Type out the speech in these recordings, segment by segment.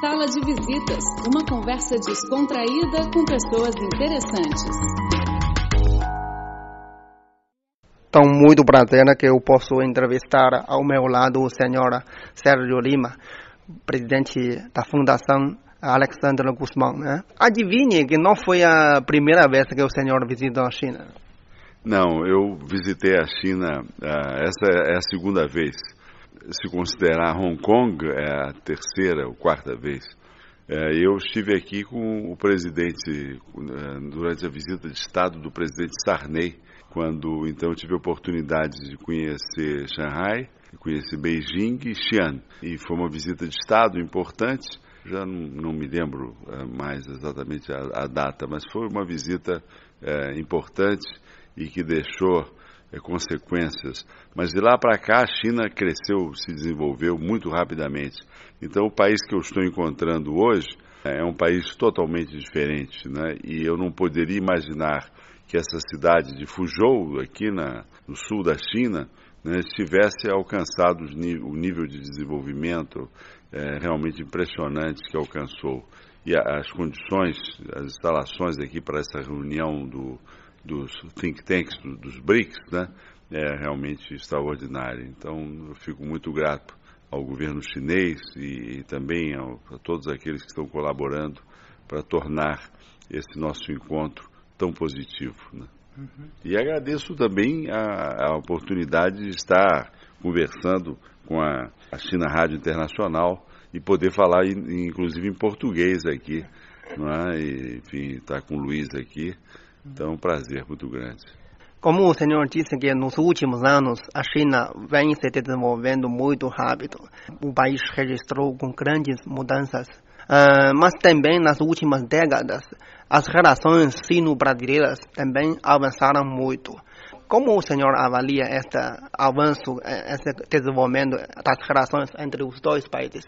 Sala de Visitas, uma conversa descontraída com pessoas interessantes. Então, muito prazer né, que eu posso entrevistar ao meu lado o senhor Sérgio Lima, presidente da Fundação Alexandre Guzmão. Né? Adivinhe que não foi a primeira vez que o senhor visitou a China. Não, eu visitei a China, uh, essa é a segunda vez. Se considerar Hong Kong, é a terceira ou quarta vez. Uh, eu estive aqui com o presidente, uh, durante a visita de Estado do presidente Sarney, quando então tive a oportunidade de conhecer Shanghai, conhecer Beijing e Xi'an. E foi uma visita de Estado importante, já não, não me lembro mais exatamente a, a, data, mas foi uma visita importante e que deixou é, consequências. Mas de lá para cá, a China cresceu, se desenvolveu muito rapidamente. Então, o país que eu estou encontrando hoje é um país totalmente diferente. Né? E eu não poderia imaginar que essa cidade de Fuzhou, aqui na, no sul da China, né, tivesse alcançado o nível de desenvolvimento é, realmente impressionante que alcançou. E as condições, as instalações aqui para essa reunião do, dos think tanks, dos BRICS, né, é realmente extraordinário. Então, eu fico muito grato ao governo chinês e, e também ao, a todos aqueles que estão colaborando para tornar esse nosso encontro tão positivo. Né? Uhum. E agradeço também a, a, oportunidade de estar conversando com a, a China Rádio Internacional e poder falar, inclusive, em português aqui. Não é? e, enfim, estar com o Luiz aqui. Então, é um prazer muito grande. Como o senhor disse que nos últimos anos a China vem se desenvolvendo muito rápido, o país registrou com grandes mudanças. Uh, mas também nas últimas décadas as relações sino-brasileiras também avançaram muito. Como o senhor avalia este avanço, esse desenvolvimento das relações entre os dois países?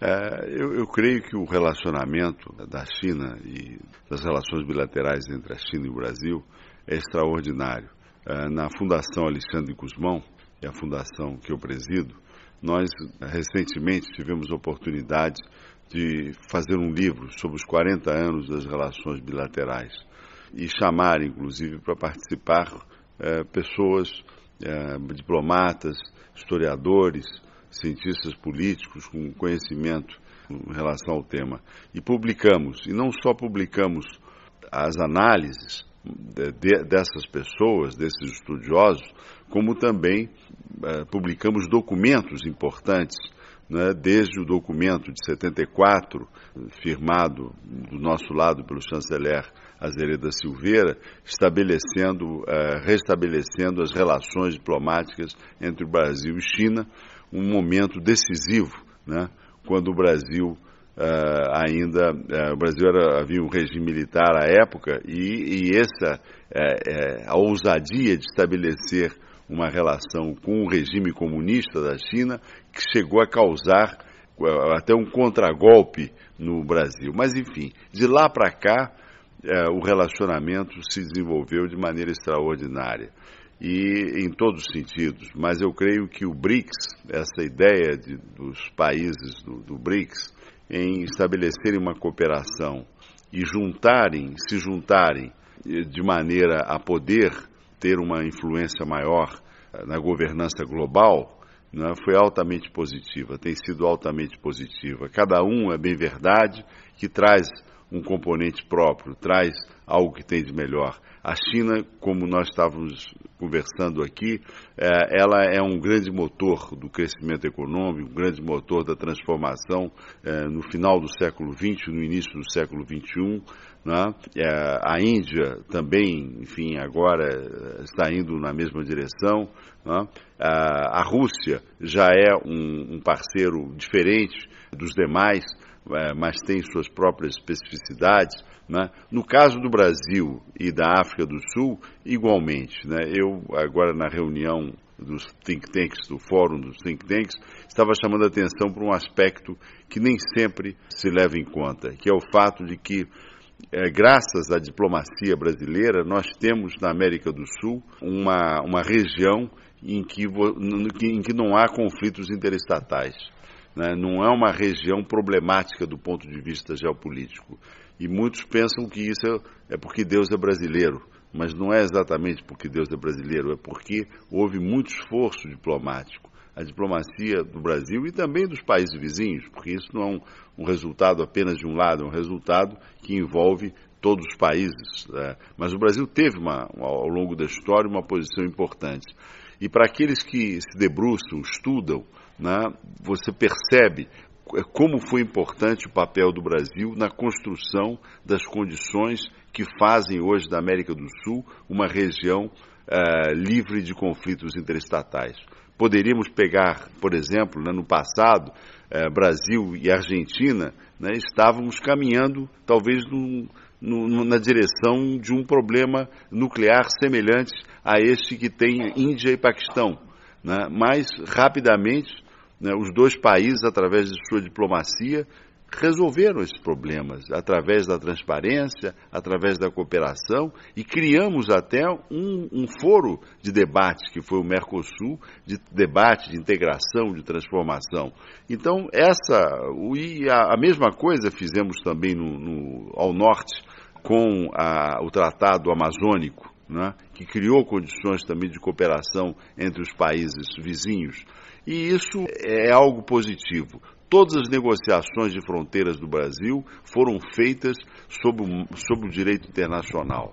É, eu, eu, creio que o relacionamento da China e das relações bilaterais entre a China e o Brasil é extraordinário. É, na Fundação Alexandre Guzmão, que é a fundação que eu presido, nós recentemente tivemos a oportunidade de fazer um livro sobre os 40 anos das relações bilaterais e chamar, inclusive, para participar é, pessoas, é, diplomatas, historiadores, cientistas políticos com conhecimento em relação ao tema. E publicamos, e não só publicamos as análises de, de, dessas pessoas, desses estudiosos, como também eh, publicamos documentos importantes, né, desde o documento de 74, firmado do nosso lado pelo chanceler Azereda Silveira, estabelecendo, eh, restabelecendo as relações diplomáticas entre o Brasil e China, um momento decisivo, né, quando o Brasil uh, ainda uh, o Brasil era, havia um regime militar à época e, e essa uh, a ousadia de estabelecer uma relação com o regime comunista da China que chegou a causar até um contragolpe no Brasil. Mas enfim, de lá para cá o relacionamento se desenvolveu de maneira extraordinária e em todos os sentidos. Mas eu creio que o BRICS, essa ideia de, dos países do, do BRICS, em estabelecerem uma cooperação e juntarem, se juntarem de maneira a poder ter uma influência maior eh, na governança global, né, foi altamente positiva, tem sido altamente positiva. Cada um é bem verdade, que traz um componente próprio, traz algo que tem de melhor. A China, como nós estávamos conversando aqui, é, ela é um grande motor do crescimento econômico, um grande motor da transformação é, no final do século XX, no início do século XXI. Né? É, a Índia também, enfim, agora está indo na mesma direção. Né? A, Rússia já é um, parceiro diferente dos demais mas tem suas próprias especificidades. Né? No caso do Brasil e da África do Sul, igualmente. Né? Eu, agora na reunião dos think tanks, do fórum dos think tanks, estava chamando a atenção para um aspecto que nem sempre se leva em conta, que é o fato de que, é, graças à diplomacia brasileira, nós temos na América do Sul uma, uma região em que, em que não há conflitos interestatais. né? não é uma região problemática do ponto de vista geopolítico. E muitos pensam que isso é, é porque Deus é brasileiro mas não é exatamente porque Deus é brasileiro, é porque houve muito esforço diplomático. A diplomacia do Brasil e também dos países vizinhos, porque isso não é um, um resultado apenas de um lado, é um resultado que envolve todos os países. Né? Mas o Brasil teve, uma, ao longo da história, uma posição importante. E para aqueles que se debruçam, estudam, né, você percebe como foi importante o papel do Brasil na construção das condições que fazem hoje da América do Sul uma região é, livre de conflitos interestatais. Poderíamos pegar, por exemplo, né, no passado, é, Brasil e Argentina né, estávamos caminhando talvez num, num, na direção de um problema nuclear semelhante a este que tem Índia e Paquistão. Né, mas rapidamente né, os dois países, através de sua diplomacia, resolveram esses problemas através da transparência, através da cooperação e criamos até um, um, foro de debate que foi o Mercosul, de debate, de integração, de transformação. Então essa e a, a mesma coisa fizemos também no, no, ao norte com a, o Tratado Amazônico, né, que criou condições também de cooperação entre os países vizinhos. E isso é algo positivo. Todas as negociações de fronteiras do Brasil foram feitas sob o, sob o direito internacional.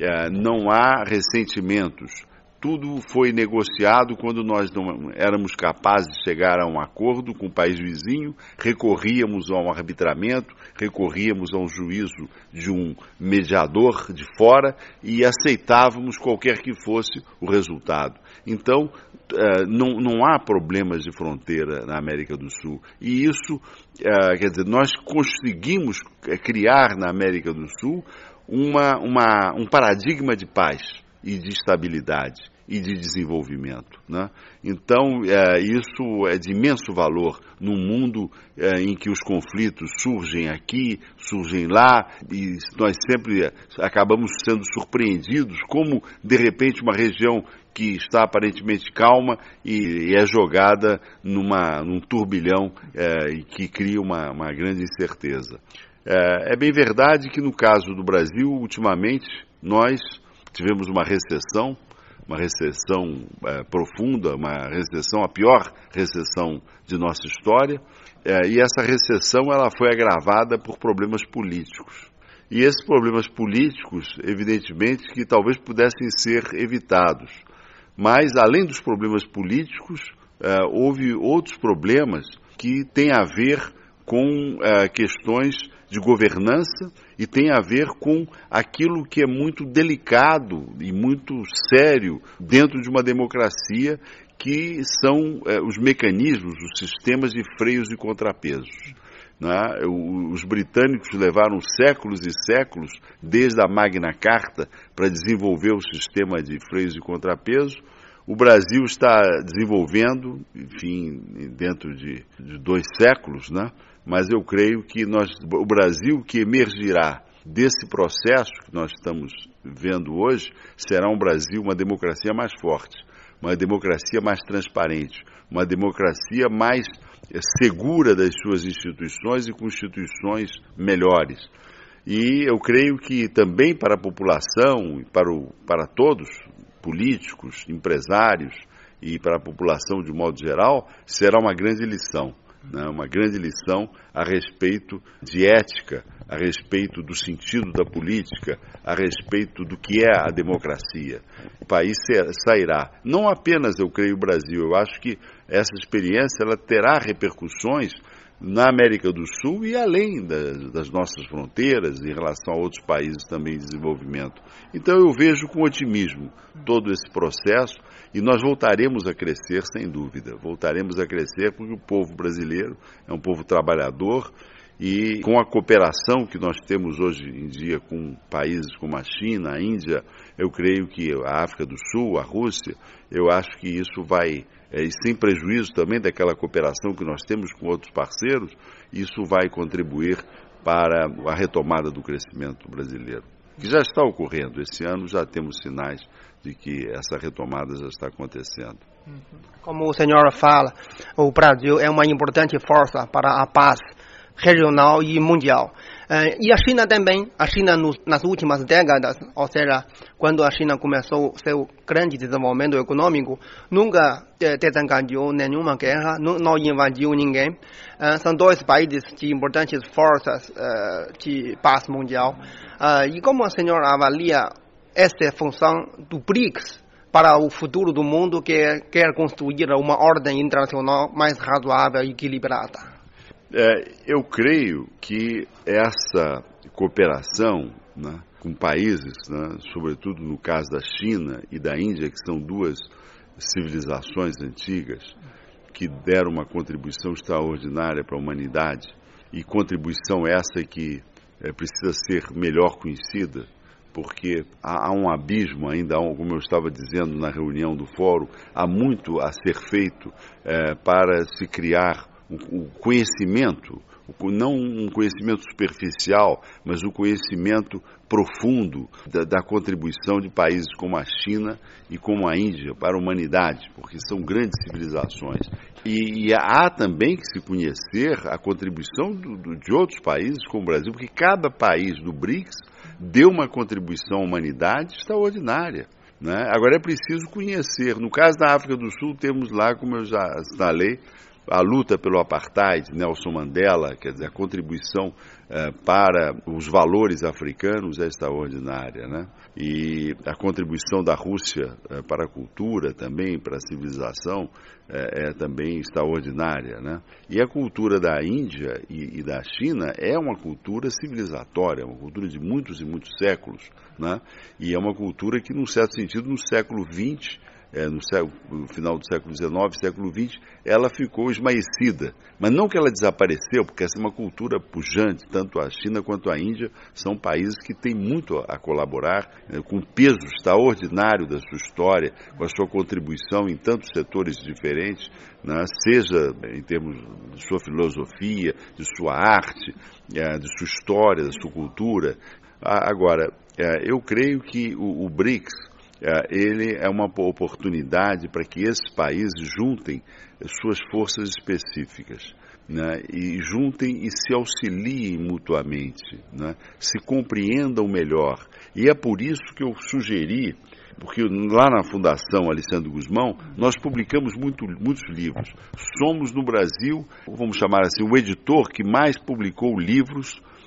É, não há ressentimentos tudo foi negociado quando nós não éramos capazes de chegar a um acordo com o país vizinho, recorríamos a um arbitramento, recorríamos a um juízo de um mediador de fora e aceitávamos qualquer que fosse o resultado. Então, eh, não, não há problemas de fronteira na América do Sul. E isso, eh, quer dizer, nós conseguimos eh, criar na América do Sul uma, uma, um paradigma de paz e de estabilidade e de desenvolvimento. Né? Então, é, isso é de imenso valor num mundo é, em que os conflitos surgem aqui, surgem lá, e nós sempre acabamos sendo surpreendidos como, de repente, uma região que está aparentemente calma e, e é jogada numa, num turbilhão é, que cria uma, uma grande incerteza. É, é bem verdade que, no caso do Brasil, ultimamente, nós tivemos uma recessão, uma recessão é, profunda, uma recessão, a pior recessão de nossa história, é, e essa recessão ela foi agravada por problemas políticos. E esses problemas políticos, evidentemente, que talvez pudessem ser evitados. Mas, além dos problemas políticos, é, houve outros problemas que têm a ver com é, questões de governança e tem a ver com aquilo que é muito delicado e muito sério dentro de uma democracia, que são é, os mecanismos, os sistemas de freios e contrapesos. É? Os britânicos levaram séculos e séculos, desde a Magna Carta, para desenvolver o sistema de freios e contrapesos. O Brasil está desenvolvendo, enfim, dentro de, de dois séculos, né? Mas eu creio que nós, o Brasil que emergirá desse processo que nós estamos vendo hoje será um Brasil, uma democracia mais forte, uma democracia mais transparente, uma democracia mais eh, segura das suas instituições e com instituições melhores. E eu creio que também para a população, para, para todos, políticos, empresários e para a população de modo geral, será uma grande lição né, uma grande lição a respeito de ética, a respeito do sentido da política, a respeito do que é a democracia. O país sairá, não apenas, eu creio, o Brasil, eu acho que essa experiência ela terá repercussões na América do Sul e além das, das, nossas fronteiras, em relação a outros países também em desenvolvimento. Então eu vejo com otimismo todo esse processo e nós voltaremos a crescer, sem dúvida. Voltaremos a crescer porque o povo brasileiro é um povo trabalhador e com a cooperação que nós temos hoje em dia com países como a China, a Índia, eu creio que a África do Sul, a Rússia, eu acho que isso vai, e sem prejuízo também daquela cooperação que nós temos com outros parceiros, isso vai contribuir para a retomada do crescimento brasileiro, que já está ocorrendo. Esse ano já temos sinais de que essa retomada já está acontecendo. Como o senhor fala, o Brasil é uma importante força para a paz regional e mundial. Uh, e a China também, a China nos, nas últimas décadas, ou seja, quando a China começou seu grande desenvolvimento econômico, nunca eh, desencadeou nenhuma guerra, não, invadiu ninguém. Uh, são dois países de importantes forças uh, de paz mundial. e como o senhor avalia essa função do BRICS para o futuro do mundo que quer construir uma ordem internacional mais razoável e equilibrada? É, eu creio que essa cooperação né, com países, né, sobretudo no caso da China e da Índia, que são duas civilizações antigas, que deram uma contribuição extraordinária para a humanidade, e contribuição essa que é, precisa ser melhor conhecida, porque há, há um abismo ainda, como eu estava dizendo na reunião do fórum, há muito a ser feito é, para se criar o conhecimento, não um conhecimento superficial, mas o um conhecimento profundo da, da, contribuição de países como a China e como a Índia para a humanidade, porque são grandes civilizações. E, e há também que se conhecer a contribuição do, do, de outros países, como o Brasil, porque cada país do BRICS deu uma contribuição à humanidade extraordinária. Né? Agora é preciso conhecer. No caso da África do Sul, temos lá, como eu já assinalei, a luta pelo apartheid, Nelson Mandela, quer dizer, a contribuição eh, para os valores africanos é extraordinária, né? E a contribuição da Rússia eh, para a cultura também, para a civilização, eh, é também extraordinária, né? E a cultura da Índia e, e, da China é uma cultura civilizatória, uma cultura de muitos e muitos séculos, né? E é uma cultura que, num certo sentido, no século XX é, no, século, no, final do século XIX, século XX, ela ficou esmaecida. Mas não que ela desapareceu, porque essa é uma cultura pujante, tanto a China quanto a Índia são países que têm muito a colaborar, é, com peso extraordinário da sua história, com a sua contribuição em tantos setores diferentes, né, seja em termos de sua filosofia, de sua arte, é, de sua história, da sua cultura. Agora, é, eu creio que o, o BRICS, ele é uma oportunidade para que esses países juntem suas forças específicas. Né, e juntem e se auxiliem mutuamente, né, se compreendam melhor. E é por isso que eu sugeri, porque lá na Fundação Alessandro Guzmão, nós publicamos muito, muitos livros. Somos no Brasil, vamos chamar assim, o editor que mais publicou livros é,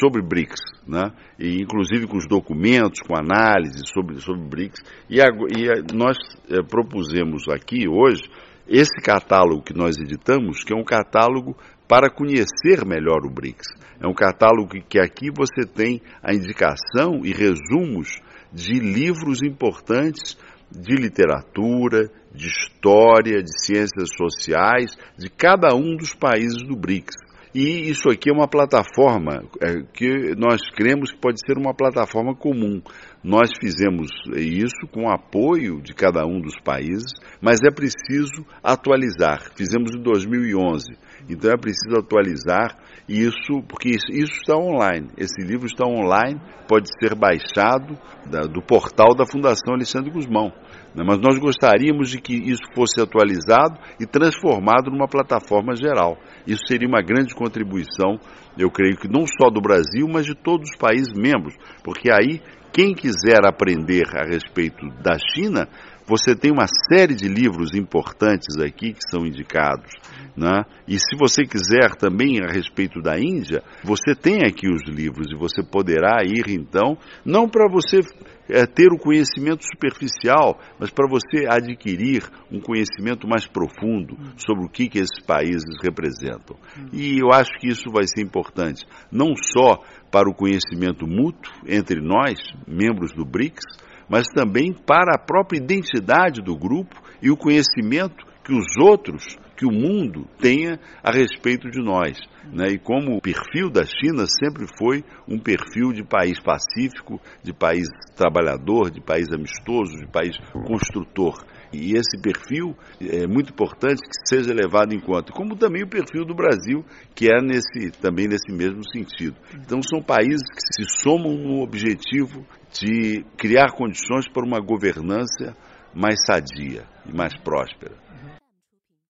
sobre BRICS, né? e inclusive com os documentos, com análise sobre, sobre BRICS. E, a, e a, nós é, propusemos aqui hoje esse catálogo que nós editamos, que é um catálogo para conhecer melhor o BRICS. É um catálogo que, que aqui você tem a indicação e resumos de livros importantes de literatura, de história, de ciências sociais, de cada um dos países do BRICS. E isso aqui é uma plataforma é, que nós cremos que pode ser uma plataforma comum. Nós fizemos isso com o apoio de cada um dos países, mas é preciso atualizar. Fizemos em 2011, então é preciso atualizar isso, porque isso, isso está online. Esse livro está online, pode ser baixado da, do portal da Fundação Alexandre Guzmão. Né? Mas nós gostaríamos de que isso fosse atualizado e transformado numa plataforma geral. Isso seria uma grande contribuição, eu creio que não só do Brasil, mas de todos os países membros, porque aí quem quiser aprender a respeito da China, você tem uma série de livros importantes aqui que são indicados. Né? E se você quiser também a respeito da Índia, você tem aqui os livros e você poderá ir então, não para você é, ter o conhecimento superficial, mas para você adquirir um conhecimento mais profundo sobre o que, que esses países representam. E eu acho que isso vai ser importante, não só para o conhecimento mútuo entre nós, membros do BRICS, mas também para a própria identidade do grupo e o conhecimento que os outros que o mundo tenha a respeito de nós. Né? E como o perfil da China sempre foi um perfil de país pacífico, de país trabalhador, de país amistoso, de país construtor. E esse perfil é muito importante que seja levado em conta, como também o perfil do Brasil, que é nesse, também nesse mesmo sentido. Então são países que se somam no objetivo de criar condições para uma governança mais sadia e mais próspera.